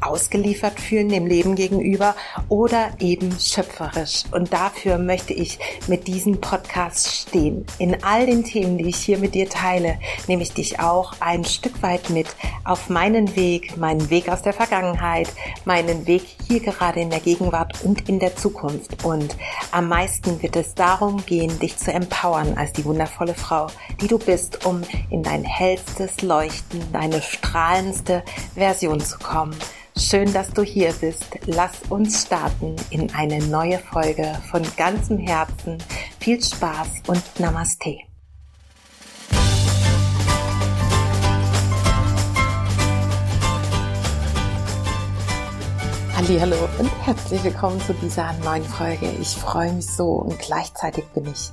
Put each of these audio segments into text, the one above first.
ausgeliefert fühlen dem Leben gegenüber oder eben schöpferisch. Und dafür möchte ich mit diesem Podcast stehen. In all den Themen, die ich hier mit dir teile, nehme ich dich auch ein Stück weit mit auf meinen Weg, meinen Weg aus der Vergangenheit, meinen Weg hier gerade in der Gegenwart und in der Zukunft. Und am meisten wird es darum gehen, dich zu empowern als die wundervolle Frau, die du bist, um in dein hellstes Leuchten, deine strahlendste Version zu kommen. Schön, dass du hier bist. Lass uns starten in eine neue Folge von ganzem Herzen. Viel Spaß und Namaste. Hallo und herzlich willkommen zu dieser neuen Folge. Ich freue mich so und gleichzeitig bin ich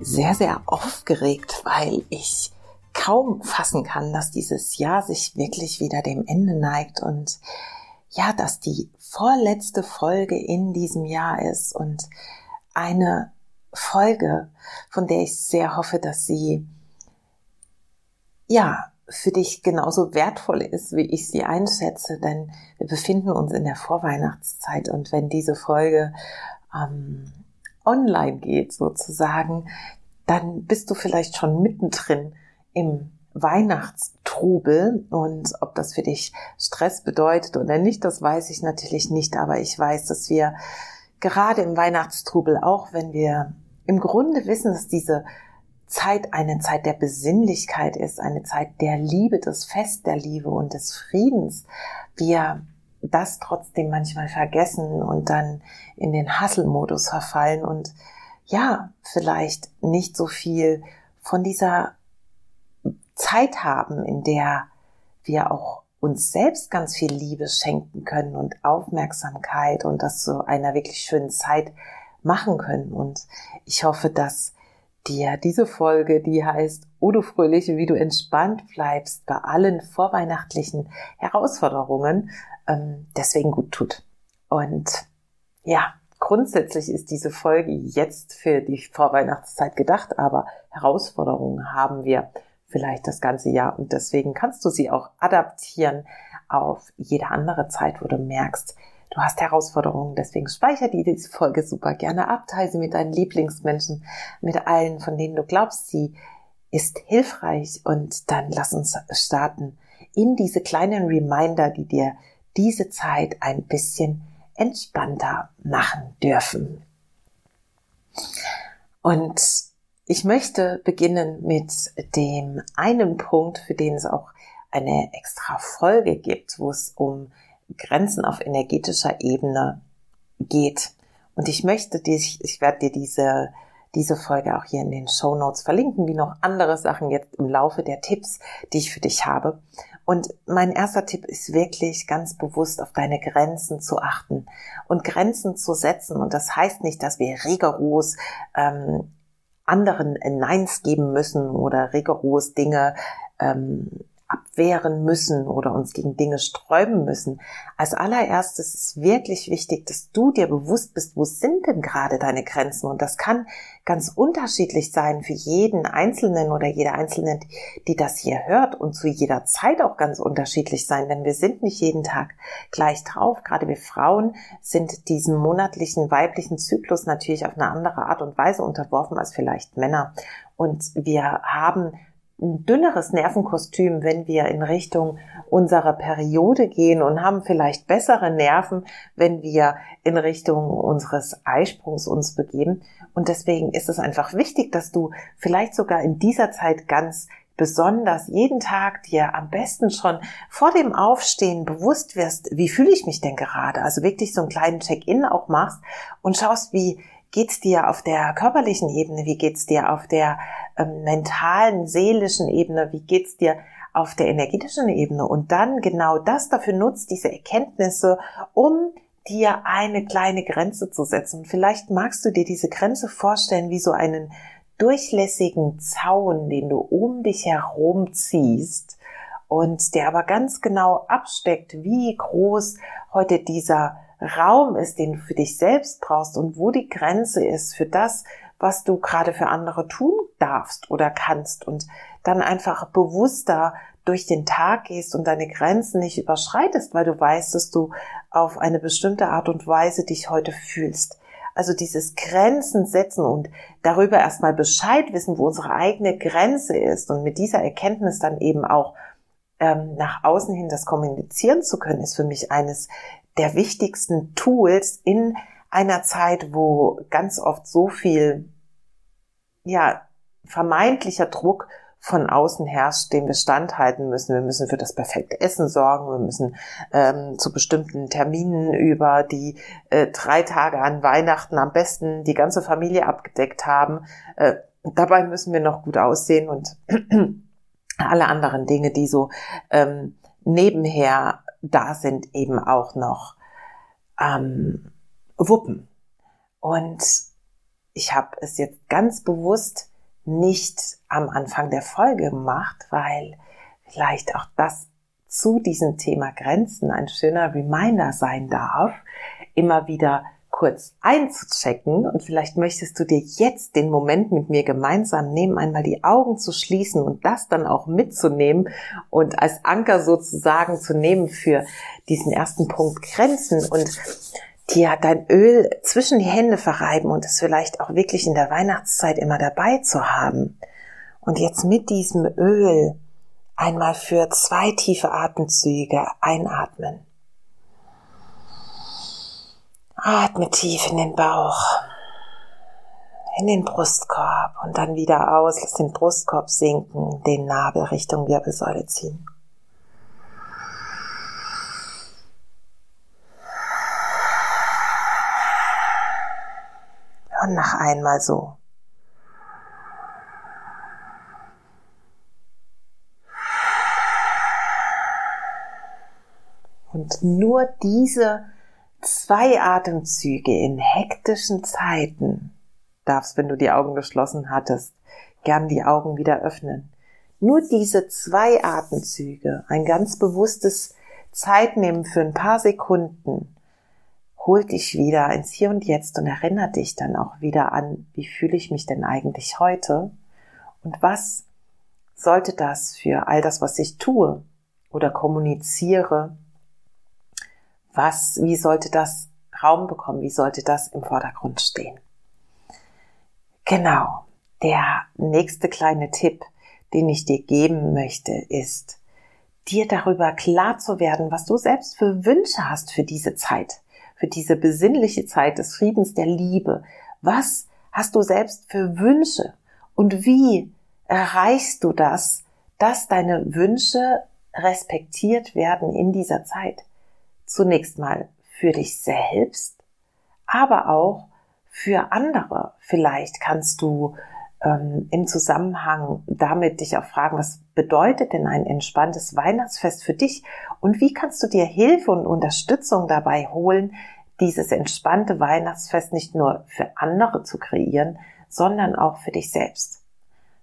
sehr, sehr aufgeregt, weil ich kaum fassen kann, dass dieses Jahr sich wirklich wieder dem Ende neigt und ja, dass die vorletzte Folge in diesem Jahr ist und eine Folge, von der ich sehr hoffe, dass sie ja für dich genauso wertvoll ist, wie ich sie einschätze, denn wir befinden uns in der Vorweihnachtszeit und wenn diese Folge ähm, online geht sozusagen, dann bist du vielleicht schon mittendrin im Weihnachtstrubel und ob das für dich Stress bedeutet oder nicht, das weiß ich natürlich nicht, aber ich weiß, dass wir gerade im Weihnachtstrubel, auch wenn wir im Grunde wissen, dass diese Zeit eine Zeit der Besinnlichkeit ist, eine Zeit der Liebe, des Fest der Liebe und des Friedens, wir das trotzdem manchmal vergessen und dann in den Hasselmodus verfallen und ja, vielleicht nicht so viel von dieser Zeit haben, in der wir auch uns selbst ganz viel Liebe schenken können und Aufmerksamkeit und das zu einer wirklich schönen Zeit machen können. Und ich hoffe, dass dir diese Folge, die heißt, O du Fröhliche, wie du entspannt bleibst bei allen vorweihnachtlichen Herausforderungen, ähm, deswegen gut tut. Und ja, grundsätzlich ist diese Folge jetzt für die Vorweihnachtszeit gedacht, aber Herausforderungen haben wir vielleicht das ganze Jahr. Und deswegen kannst du sie auch adaptieren auf jede andere Zeit, wo du merkst, du hast Herausforderungen. Deswegen speicher dir diese Folge super gerne ab, teile sie mit deinen Lieblingsmenschen, mit allen, von denen du glaubst, sie ist hilfreich. Und dann lass uns starten in diese kleinen Reminder, die dir diese Zeit ein bisschen entspannter machen dürfen. Und ich möchte beginnen mit dem einen Punkt, für den es auch eine extra Folge gibt, wo es um Grenzen auf energetischer Ebene geht. Und ich möchte dich, ich werde dir diese, diese Folge auch hier in den Show Notes verlinken, wie noch andere Sachen jetzt im Laufe der Tipps, die ich für dich habe. Und mein erster Tipp ist wirklich ganz bewusst auf deine Grenzen zu achten und Grenzen zu setzen. Und das heißt nicht, dass wir rigoros ähm, anderen Neins geben müssen oder rigoros Dinge ähm, abwehren müssen oder uns gegen Dinge sträuben müssen. Als allererstes ist wirklich wichtig, dass du dir bewusst bist, wo sind denn gerade deine Grenzen? Und das kann ganz unterschiedlich sein für jeden Einzelnen oder jede Einzelne, die das hier hört und zu jeder Zeit auch ganz unterschiedlich sein, denn wir sind nicht jeden Tag gleich drauf. Gerade wir Frauen sind diesem monatlichen weiblichen Zyklus natürlich auf eine andere Art und Weise unterworfen als vielleicht Männer. Und wir haben ein dünneres Nervenkostüm, wenn wir in Richtung unserer Periode gehen und haben vielleicht bessere Nerven, wenn wir in Richtung unseres Eisprungs uns begeben. Und deswegen ist es einfach wichtig, dass du vielleicht sogar in dieser Zeit ganz besonders jeden Tag dir am besten schon vor dem Aufstehen bewusst wirst, wie fühle ich mich denn gerade? Also wirklich so einen kleinen Check-in auch machst und schaust, wie geht's dir auf der körperlichen Ebene, wie geht's dir auf der ähm, mentalen, seelischen Ebene, wie geht's dir auf der energetischen Ebene und dann genau das dafür nutzt, diese Erkenntnisse, um dir eine kleine Grenze zu setzen. Und vielleicht magst du dir diese Grenze vorstellen wie so einen durchlässigen Zaun, den du um dich herum ziehst und der aber ganz genau absteckt, wie groß heute dieser Raum ist, den du für dich selbst brauchst und wo die Grenze ist für das, was du gerade für andere tun darfst oder kannst und dann einfach bewusster durch den Tag gehst und deine Grenzen nicht überschreitest, weil du weißt, dass du auf eine bestimmte Art und Weise dich heute fühlst. Also dieses Grenzen setzen und darüber erstmal Bescheid wissen, wo unsere eigene Grenze ist und mit dieser Erkenntnis dann eben auch ähm, nach außen hin das kommunizieren zu können, ist für mich eines der wichtigsten Tools in einer Zeit, wo ganz oft so viel, ja, vermeintlicher Druck von außen herrscht, dem wir standhalten müssen. Wir müssen für das perfekte Essen sorgen. Wir müssen ähm, zu bestimmten Terminen über die äh, drei Tage an Weihnachten am besten die ganze Familie abgedeckt haben. Äh, dabei müssen wir noch gut aussehen und alle anderen Dinge, die so ähm, nebenher da sind, eben auch noch ähm, wuppen. Und ich habe es jetzt ganz bewusst nicht am Anfang der Folge gemacht, weil vielleicht auch das zu diesem Thema Grenzen ein schöner Reminder sein darf, immer wieder kurz einzuchecken und vielleicht möchtest du dir jetzt den Moment mit mir gemeinsam nehmen, einmal die Augen zu schließen und das dann auch mitzunehmen und als Anker sozusagen zu nehmen für diesen ersten Punkt Grenzen und dir dein Öl zwischen die Hände verreiben und es vielleicht auch wirklich in der Weihnachtszeit immer dabei zu haben. Und jetzt mit diesem Öl einmal für zwei tiefe Atemzüge einatmen. Atme tief in den Bauch, in den Brustkorb und dann wieder aus. Lass den Brustkorb sinken, den Nabel Richtung Wirbelsäule ziehen. Und noch einmal so. Und nur diese zwei Atemzüge in hektischen Zeiten darfst, wenn du die Augen geschlossen hattest, gern die Augen wieder öffnen. Nur diese zwei Atemzüge, ein ganz bewusstes Zeitnehmen für ein paar Sekunden, holt dich wieder ins Hier und Jetzt und erinnert dich dann auch wieder an, wie fühle ich mich denn eigentlich heute und was sollte das für all das, was ich tue oder kommuniziere, was, wie sollte das Raum bekommen? Wie sollte das im Vordergrund stehen? Genau. Der nächste kleine Tipp, den ich dir geben möchte, ist, dir darüber klar zu werden, was du selbst für Wünsche hast für diese Zeit, für diese besinnliche Zeit des Friedens, der Liebe. Was hast du selbst für Wünsche und wie erreichst du das, dass deine Wünsche respektiert werden in dieser Zeit? Zunächst mal für dich selbst, aber auch für andere. Vielleicht kannst du ähm, im Zusammenhang damit dich auch fragen, was bedeutet denn ein entspanntes Weihnachtsfest für dich und wie kannst du dir Hilfe und Unterstützung dabei holen, dieses entspannte Weihnachtsfest nicht nur für andere zu kreieren, sondern auch für dich selbst.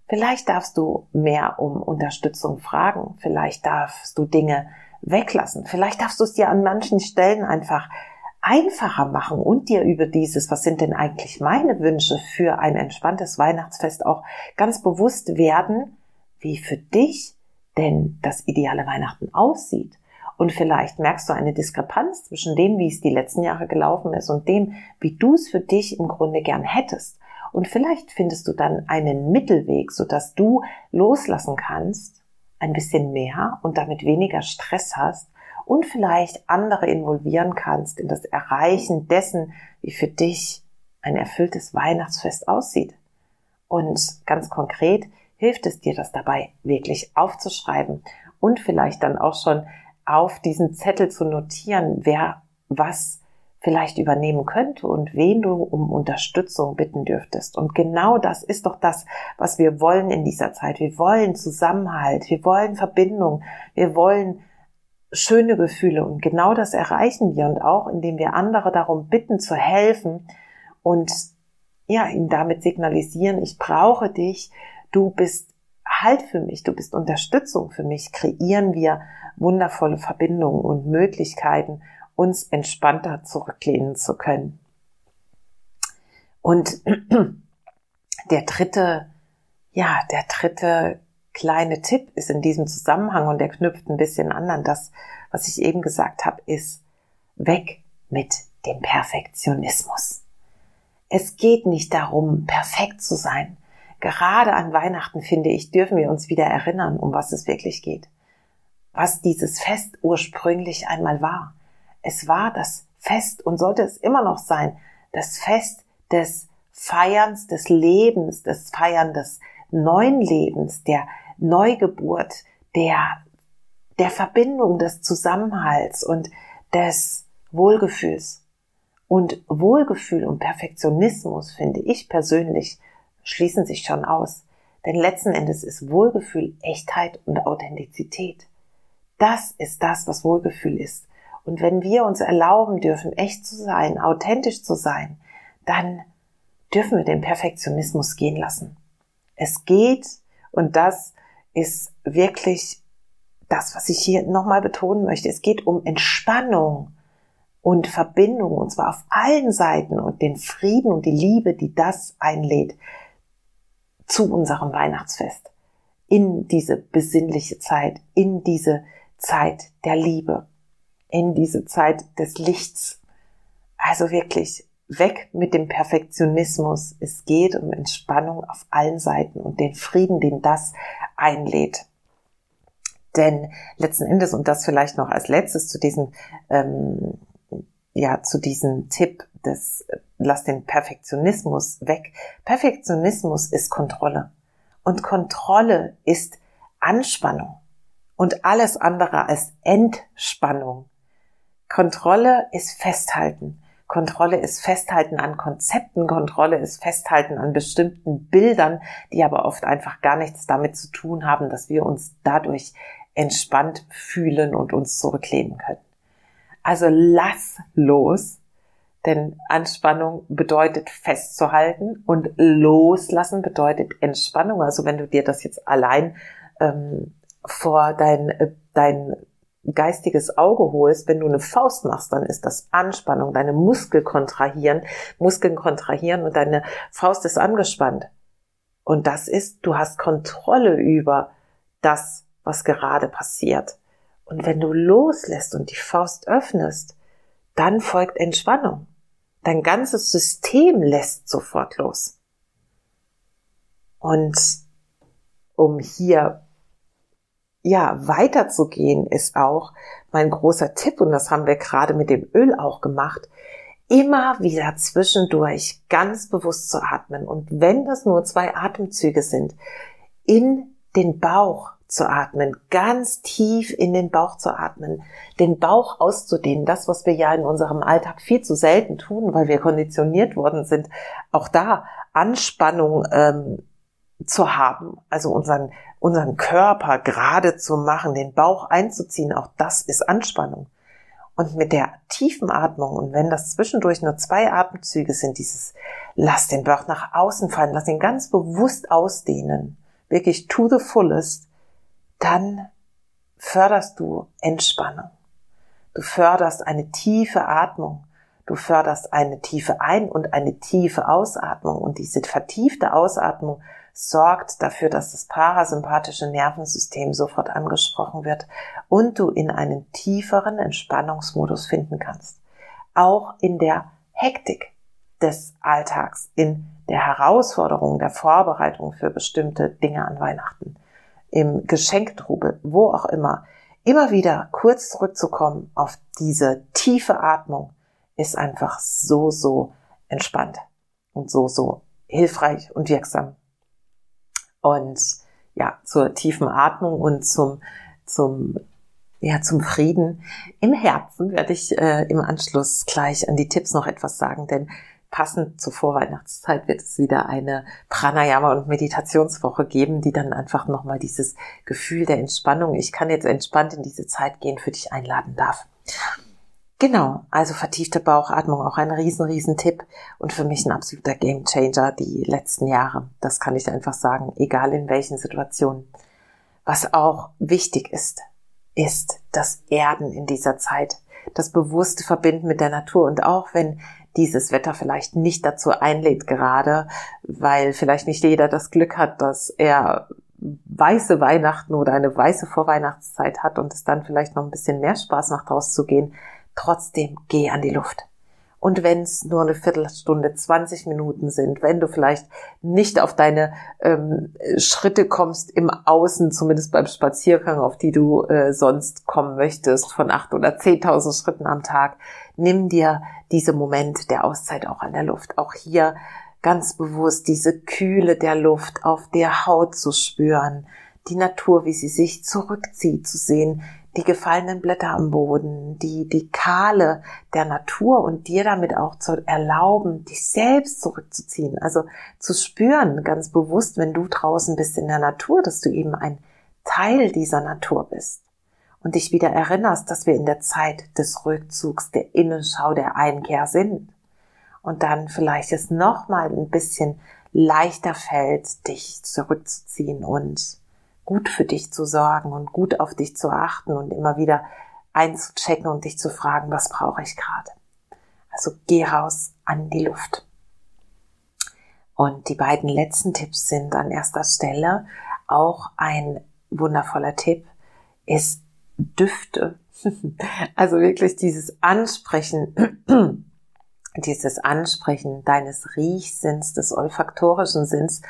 Vielleicht darfst du mehr um Unterstützung fragen, vielleicht darfst du Dinge weglassen. Vielleicht darfst du es dir an manchen Stellen einfach einfacher machen und dir über dieses, was sind denn eigentlich meine Wünsche für ein entspanntes Weihnachtsfest auch ganz bewusst werden, wie für dich denn das ideale Weihnachten aussieht. Und vielleicht merkst du eine Diskrepanz zwischen dem, wie es die letzten Jahre gelaufen ist und dem, wie du es für dich im Grunde gern hättest. Und vielleicht findest du dann einen Mittelweg, sodass du loslassen kannst, ein bisschen mehr und damit weniger Stress hast und vielleicht andere involvieren kannst in das Erreichen dessen, wie für dich ein erfülltes Weihnachtsfest aussieht. Und ganz konkret hilft es dir, das dabei wirklich aufzuschreiben und vielleicht dann auch schon auf diesen Zettel zu notieren, wer was vielleicht übernehmen könnte und wen du um Unterstützung bitten dürftest. Und genau das ist doch das, was wir wollen in dieser Zeit. Wir wollen Zusammenhalt, wir wollen Verbindung, wir wollen schöne Gefühle und genau das erreichen wir und auch indem wir andere darum bitten zu helfen und ja, ihnen damit signalisieren, ich brauche dich, du bist Halt für mich, du bist Unterstützung für mich, kreieren wir wundervolle Verbindungen und Möglichkeiten, uns entspannter zurücklehnen zu können. Und der dritte, ja, der dritte kleine Tipp ist in diesem Zusammenhang und der knüpft ein bisschen an an das, was ich eben gesagt habe, ist weg mit dem Perfektionismus. Es geht nicht darum, perfekt zu sein. Gerade an Weihnachten, finde ich, dürfen wir uns wieder erinnern, um was es wirklich geht. Was dieses Fest ursprünglich einmal war. Es war das Fest und sollte es immer noch sein, das Fest des Feierns des Lebens, des Feiern des neuen Lebens, der Neugeburt, der, der Verbindung, des Zusammenhalts und des Wohlgefühls. Und Wohlgefühl und Perfektionismus, finde ich persönlich, schließen sich schon aus. Denn letzten Endes ist Wohlgefühl Echtheit und Authentizität. Das ist das, was Wohlgefühl ist. Und wenn wir uns erlauben dürfen, echt zu sein, authentisch zu sein, dann dürfen wir den Perfektionismus gehen lassen. Es geht, und das ist wirklich das, was ich hier nochmal betonen möchte, es geht um Entspannung und Verbindung, und zwar auf allen Seiten und den Frieden und die Liebe, die das einlädt zu unserem Weihnachtsfest, in diese besinnliche Zeit, in diese Zeit der Liebe in diese Zeit des Lichts. Also wirklich weg mit dem Perfektionismus. Es geht um Entspannung auf allen Seiten und den Frieden, den das einlädt. Denn letzten Endes, und das vielleicht noch als letztes zu diesem, ähm, ja, zu diesem Tipp des, lass den Perfektionismus weg. Perfektionismus ist Kontrolle. Und Kontrolle ist Anspannung. Und alles andere als Entspannung. Kontrolle ist Festhalten. Kontrolle ist Festhalten an Konzepten, Kontrolle ist Festhalten an bestimmten Bildern, die aber oft einfach gar nichts damit zu tun haben, dass wir uns dadurch entspannt fühlen und uns zurücklehnen können. Also lass los, denn Anspannung bedeutet festzuhalten und loslassen bedeutet Entspannung. Also wenn du dir das jetzt allein ähm, vor dein, äh, dein geistiges Auge holst, wenn du eine Faust machst, dann ist das Anspannung, deine Muskel kontrahieren, Muskeln kontrahieren und deine Faust ist angespannt. Und das ist, du hast Kontrolle über das, was gerade passiert. Und wenn du loslässt und die Faust öffnest, dann folgt Entspannung. Dein ganzes System lässt sofort los. Und um hier ja, weiterzugehen ist auch mein großer Tipp und das haben wir gerade mit dem Öl auch gemacht. Immer wieder zwischendurch ganz bewusst zu atmen und wenn das nur zwei Atemzüge sind, in den Bauch zu atmen, ganz tief in den Bauch zu atmen, den Bauch auszudehnen, das, was wir ja in unserem Alltag viel zu selten tun, weil wir konditioniert worden sind, auch da Anspannung ähm, zu haben, also unseren, unseren Körper gerade zu machen, den Bauch einzuziehen, auch das ist Anspannung. Und mit der tiefen Atmung und wenn das zwischendurch nur zwei Atemzüge sind, dieses lass den Bauch nach außen fallen, lass ihn ganz bewusst ausdehnen, wirklich to the fullest, dann förderst du Entspannung. Du förderst eine tiefe Atmung. Du förderst eine tiefe Ein- und eine tiefe Ausatmung. Und diese vertiefte Ausatmung sorgt dafür, dass das parasympathische Nervensystem sofort angesprochen wird und du in einen tieferen Entspannungsmodus finden kannst. Auch in der Hektik. des Alltags, in der Herausforderung, der Vorbereitung für bestimmte Dinge an Weihnachten, im Geschenktrubel, wo auch immer, immer wieder kurz zurückzukommen auf diese tiefe Atmung ist einfach so, so entspannt und so, so hilfreich und wirksam. Und ja, zur tiefen Atmung und zum, zum, ja, zum Frieden im Herzen werde ich äh, im Anschluss gleich an die Tipps noch etwas sagen, denn passend zur Vorweihnachtszeit wird es wieder eine Pranayama und Meditationswoche geben, die dann einfach nochmal dieses Gefühl der Entspannung, ich kann jetzt entspannt in diese Zeit gehen, für dich einladen darf. Genau, also vertiefte Bauchatmung, auch ein riesen, riesen Tipp und für mich ein absoluter Gamechanger die letzten Jahre. Das kann ich einfach sagen, egal in welchen Situationen. Was auch wichtig ist, ist das Erden in dieser Zeit, das bewusste Verbinden mit der Natur und auch wenn dieses Wetter vielleicht nicht dazu einlädt gerade, weil vielleicht nicht jeder das Glück hat, dass er weiße Weihnachten oder eine weiße Vorweihnachtszeit hat und es dann vielleicht noch ein bisschen mehr Spaß macht, rauszugehen. Trotzdem geh an die Luft. Und wenn es nur eine Viertelstunde, 20 Minuten sind, wenn du vielleicht nicht auf deine ähm, Schritte kommst im Außen, zumindest beim Spaziergang, auf die du äh, sonst kommen möchtest, von acht oder zehntausend Schritten am Tag, nimm dir diese Momente der Auszeit auch an der Luft. Auch hier ganz bewusst diese Kühle der Luft auf der Haut zu spüren, die Natur, wie sie sich zurückzieht, zu sehen, die gefallenen Blätter am Boden, die, die Kahle der Natur und dir damit auch zu erlauben, dich selbst zurückzuziehen. Also zu spüren, ganz bewusst, wenn du draußen bist in der Natur, dass du eben ein Teil dieser Natur bist. Und dich wieder erinnerst, dass wir in der Zeit des Rückzugs, der Innenschau, der Einkehr sind. Und dann vielleicht es nochmal ein bisschen leichter fällt, dich zurückzuziehen und gut für dich zu sorgen und gut auf dich zu achten und immer wieder einzuchecken und dich zu fragen, was brauche ich gerade. Also geh raus an die Luft. Und die beiden letzten Tipps sind an erster Stelle auch ein wundervoller Tipp ist Düfte. Also wirklich dieses Ansprechen, dieses Ansprechen deines Riechsinns, des olfaktorischen Sinns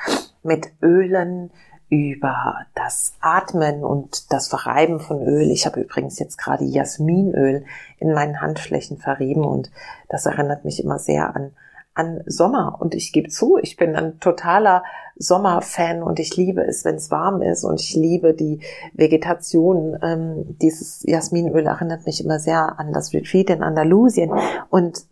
mit Ölen, über das Atmen und das Verreiben von Öl. Ich habe übrigens jetzt gerade Jasminöl in meinen Handflächen verrieben und das erinnert mich immer sehr an an Sommer und ich gebe zu, ich bin ein totaler Sommerfan und ich liebe es, wenn es warm ist und ich liebe die Vegetation. Ähm, dieses Jasminöl erinnert mich immer sehr an das Retreat in Andalusien und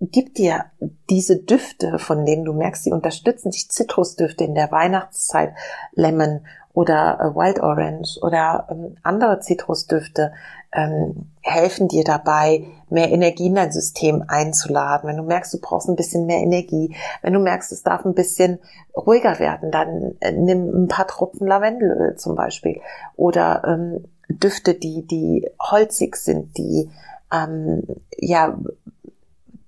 gibt dir diese Düfte, von denen du merkst, sie unterstützen dich, Zitrusdüfte in der Weihnachtszeit, Lemon oder äh, Wild Orange oder ähm, andere Zitrusdüfte, ähm, helfen dir dabei, mehr Energie in dein System einzuladen. Wenn du merkst, du brauchst ein bisschen mehr Energie, wenn du merkst, es darf ein bisschen ruhiger werden, dann äh, nimm ein paar Tropfen Lavendelöl zum Beispiel oder ähm, Düfte, die, die holzig sind, die ähm, ja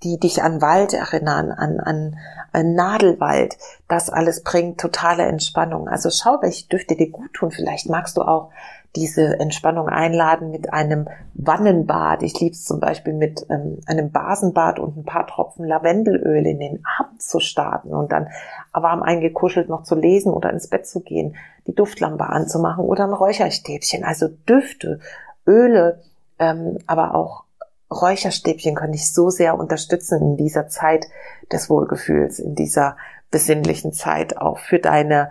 die dich an Wald erinnern, an, an, an Nadelwald. Das alles bringt totale Entspannung. Also schau, welche Düfte dir gut tun. Vielleicht magst du auch diese Entspannung einladen mit einem Wannenbad. Ich liebe es zum Beispiel mit ähm, einem Basenbad und ein paar Tropfen Lavendelöl in den Abend zu starten und dann warm eingekuschelt noch zu lesen oder ins Bett zu gehen, die Duftlampe anzumachen oder ein Räucherstäbchen. Also Düfte, Öle, ähm, aber auch Räucherstäbchen können dich so sehr unterstützen in dieser Zeit des Wohlgefühls, in dieser besinnlichen Zeit auch für deine,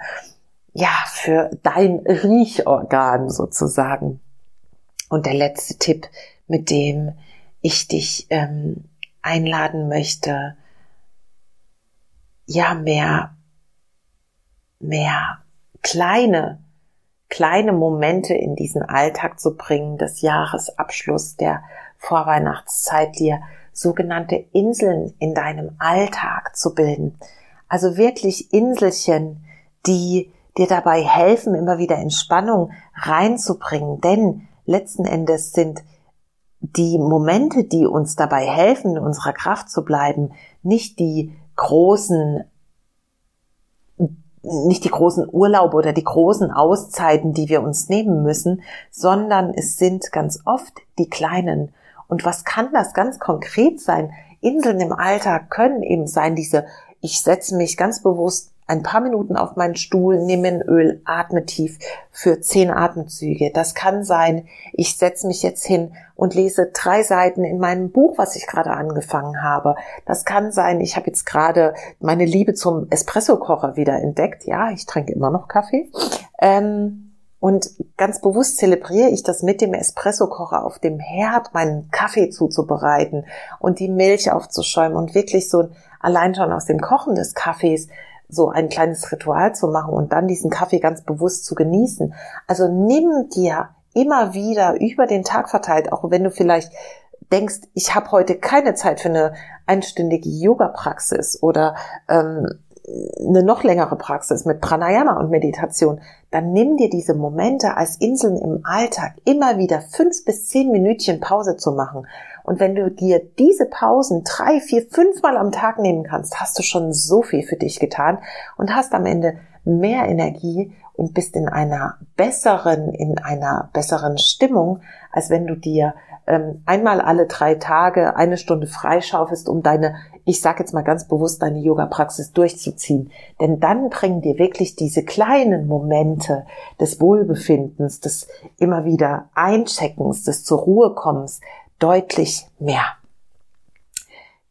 ja, für dein Riechorgan sozusagen. Und der letzte Tipp, mit dem ich dich ähm, einladen möchte, ja, mehr, mehr kleine, kleine Momente in diesen Alltag zu bringen, des Jahresabschluss, der Vorweihnachtszeit dir sogenannte Inseln in deinem Alltag zu bilden. Also wirklich Inselchen, die dir dabei helfen, immer wieder Entspannung reinzubringen. Denn letzten Endes sind die Momente, die uns dabei helfen, in unserer Kraft zu bleiben, nicht die großen nicht die großen Urlaube oder die großen Auszeiten, die wir uns nehmen müssen, sondern es sind ganz oft die kleinen und was kann das ganz konkret sein Inseln im Alltag können eben sein, diese, ich setze mich ganz bewusst ein paar Minuten auf meinen Stuhl, nehme ein Öl, atme tief für zehn Atemzüge. Das kann sein, ich setze mich jetzt hin und lese drei Seiten in meinem Buch, was ich gerade angefangen habe. Das kann sein, ich habe jetzt gerade meine Liebe zum Espresso-Kocher wieder entdeckt. Ja, ich trinke immer noch Kaffee. Ähm, und ganz bewusst zelebriere ich das mit dem Espresso-Kocher auf dem Herd, meinen Kaffee zuzubereiten und die Milch aufzuschäumen und wirklich so allein schon aus dem Kochen des Kaffees so ein kleines Ritual zu machen und dann diesen Kaffee ganz bewusst zu genießen. Also nimm dir immer wieder über den Tag verteilt, auch wenn du vielleicht denkst, ich habe heute keine Zeit für eine einstündige Yoga-Praxis oder ähm, eine noch längere Praxis mit Pranayama und Meditation, dann nimm dir diese Momente als Inseln im Alltag immer wieder fünf bis zehn Minütchen Pause zu machen. Und wenn du dir diese Pausen drei, vier, fünfmal am Tag nehmen kannst, hast du schon so viel für dich getan und hast am Ende mehr Energie und bist in einer besseren, in einer besseren Stimmung, als wenn du dir ähm, einmal alle drei Tage eine Stunde freischaufelst, um deine, ich sage jetzt mal ganz bewusst, deine Yoga-Praxis durchzuziehen. Denn dann bringen dir wirklich diese kleinen Momente des Wohlbefindens, des immer wieder Eincheckens, des zur Ruhe kommens deutlich mehr.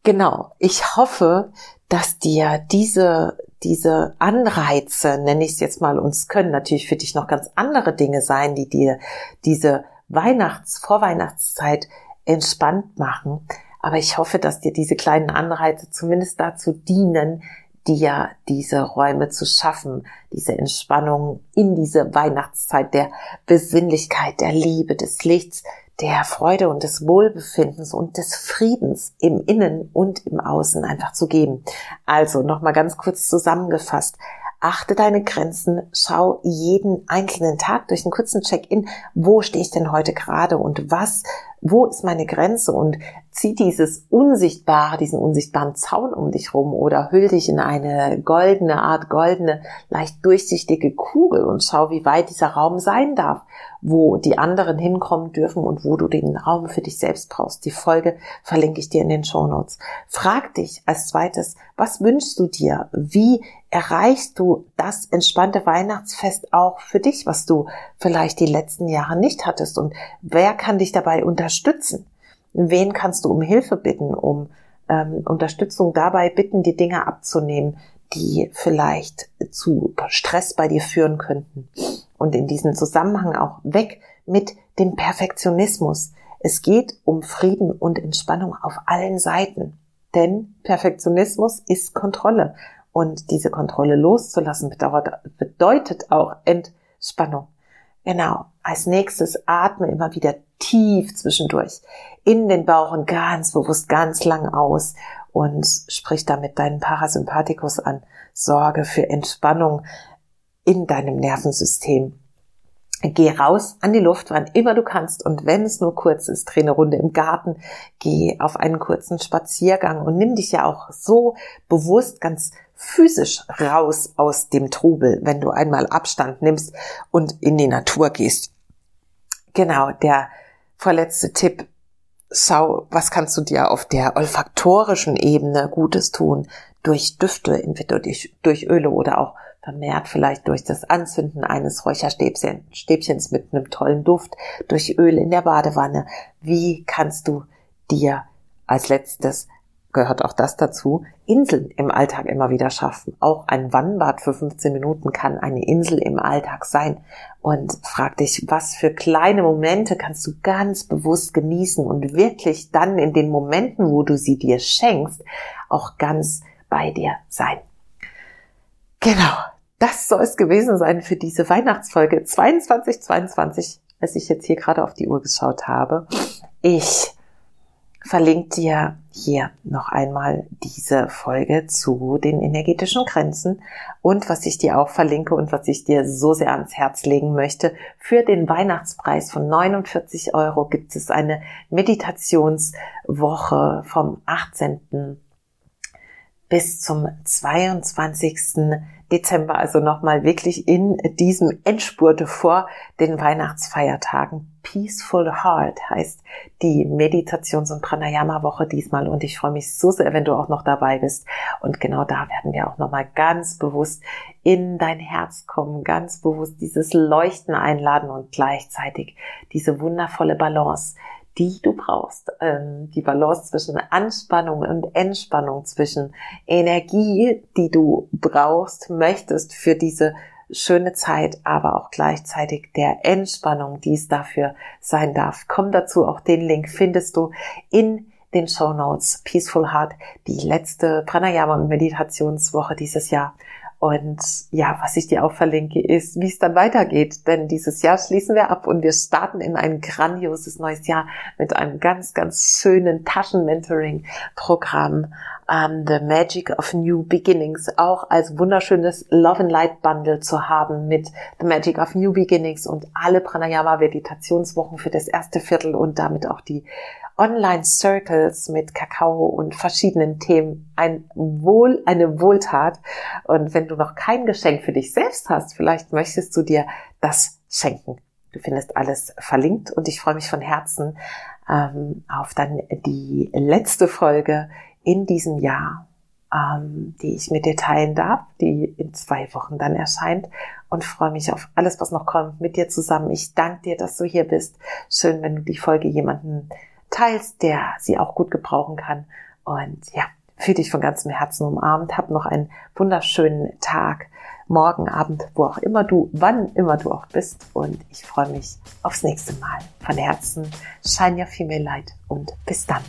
Genau, ich hoffe, dass dir diese, diese Anreize, nenne ich es jetzt mal, uns können natürlich für dich noch ganz andere Dinge sein, die dir diese Weihnachts-, Vorweihnachtszeit entspannt machen. Aber ich hoffe, dass dir diese kleinen Anreize zumindest dazu dienen, dir diese Räume zu schaffen, diese Entspannung in diese Weihnachtszeit der Besinnlichkeit, der Liebe, des Lichts, der Freude und des Wohlbefindens und des Friedens im Innen und im Außen einfach zu geben. Also nochmal ganz kurz zusammengefasst. Achte deine Grenzen, schau jeden einzelnen Tag durch einen kurzen Check-in, wo stehe ich denn heute gerade und was, wo ist meine Grenze und zieh dieses unsichtbare, diesen unsichtbaren Zaun um dich rum oder hüll dich in eine goldene Art, goldene, leicht durchsichtige Kugel und schau, wie weit dieser Raum sein darf wo die anderen hinkommen dürfen und wo du den Raum für dich selbst brauchst. Die Folge verlinke ich dir in den Show Notes. Frag dich als zweites, was wünschst du dir? Wie erreichst du das entspannte Weihnachtsfest auch für dich, was du vielleicht die letzten Jahre nicht hattest? Und wer kann dich dabei unterstützen? Wen kannst du um Hilfe bitten, um ähm, Unterstützung dabei bitten, die Dinge abzunehmen, die vielleicht zu Stress bei dir führen könnten? und in diesem Zusammenhang auch weg mit dem Perfektionismus. Es geht um Frieden und Entspannung auf allen Seiten. Denn Perfektionismus ist Kontrolle. Und diese Kontrolle loszulassen bedeutet auch Entspannung. Genau. Als nächstes atme immer wieder tief zwischendurch in den Bauch und ganz bewusst ganz lang aus und sprich damit deinen Parasympathikus an. Sorge für Entspannung, in deinem Nervensystem. Geh raus an die Luft, wann immer du kannst. Und wenn es nur kurz ist, dreh eine Runde im Garten, geh auf einen kurzen Spaziergang und nimm dich ja auch so bewusst ganz physisch raus aus dem Trubel, wenn du einmal Abstand nimmst und in die Natur gehst. Genau, der vorletzte Tipp. Schau, was kannst du dir auf der olfaktorischen Ebene Gutes tun? Durch Düfte, entweder durch, durch Öle oder auch vermehrt vielleicht durch das Anzünden eines Räucherstäbchens mit einem tollen Duft, durch Öl in der Badewanne. Wie kannst du dir als letztes gehört auch das dazu, Inseln im Alltag immer wieder schaffen. Auch ein Wannbad für 15 Minuten kann eine Insel im Alltag sein. Und frag dich, was für kleine Momente kannst du ganz bewusst genießen und wirklich dann in den Momenten, wo du sie dir schenkst, auch ganz bei dir sein. Genau, das soll es gewesen sein für diese Weihnachtsfolge 2222, als ich jetzt hier gerade auf die Uhr geschaut habe. Ich verlinke dir hier noch einmal diese Folge zu den energetischen Grenzen und was ich dir auch verlinke und was ich dir so sehr ans Herz legen möchte. Für den Weihnachtspreis von 49 Euro gibt es eine Meditationswoche vom 18 bis zum 22. Dezember, also nochmal wirklich in diesem Endspurte vor den Weihnachtsfeiertagen. Peaceful Heart heißt die Meditations- und Pranayama-Woche diesmal und ich freue mich so sehr, wenn du auch noch dabei bist. Und genau da werden wir auch nochmal ganz bewusst in dein Herz kommen, ganz bewusst dieses Leuchten einladen und gleichzeitig diese wundervolle Balance die du brauchst. Ähm, die Balance zwischen Anspannung und Entspannung, zwischen Energie, die du brauchst, möchtest für diese schöne Zeit, aber auch gleichzeitig der Entspannung, die es dafür sein darf. Komm dazu, auch den Link findest du in den Show Notes. Peaceful Heart, die letzte Pranayama und Meditationswoche dieses Jahr. Und ja, was ich dir auch verlinke, ist, wie es dann weitergeht. Denn dieses Jahr schließen wir ab und wir starten in ein grandioses neues Jahr mit einem ganz, ganz schönen Taschen-Mentoring-Programm. Um, ähm, The Magic of New Beginnings auch als wunderschönes Love and Light Bundle zu haben mit The Magic of New Beginnings und alle Pranayama Meditationswochen für das erste Viertel und damit auch die Online-Circles mit Kakao und verschiedenen Themen ein Wohl, eine Wohltat. Und wenn du noch kein Geschenk für dich selbst hast, vielleicht möchtest du dir das schenken. Du findest alles verlinkt und ich freue mich von Herzen ähm, auf dann die letzte Folge in diesem Jahr, ähm, die ich mit dir teilen darf, die in zwei Wochen dann erscheint und freue mich auf alles, was noch kommt mit dir zusammen. Ich danke dir, dass du hier bist. Schön, wenn du die Folge jemanden teilst, der sie auch gut gebrauchen kann. Und ja, fühl dich von ganzem Herzen umarmt. Hab noch einen wunderschönen Tag, morgen Abend, wo auch immer du, wann immer du auch bist. Und ich freue mich aufs nächste Mal. Von Herzen, shine your female light und bis dann.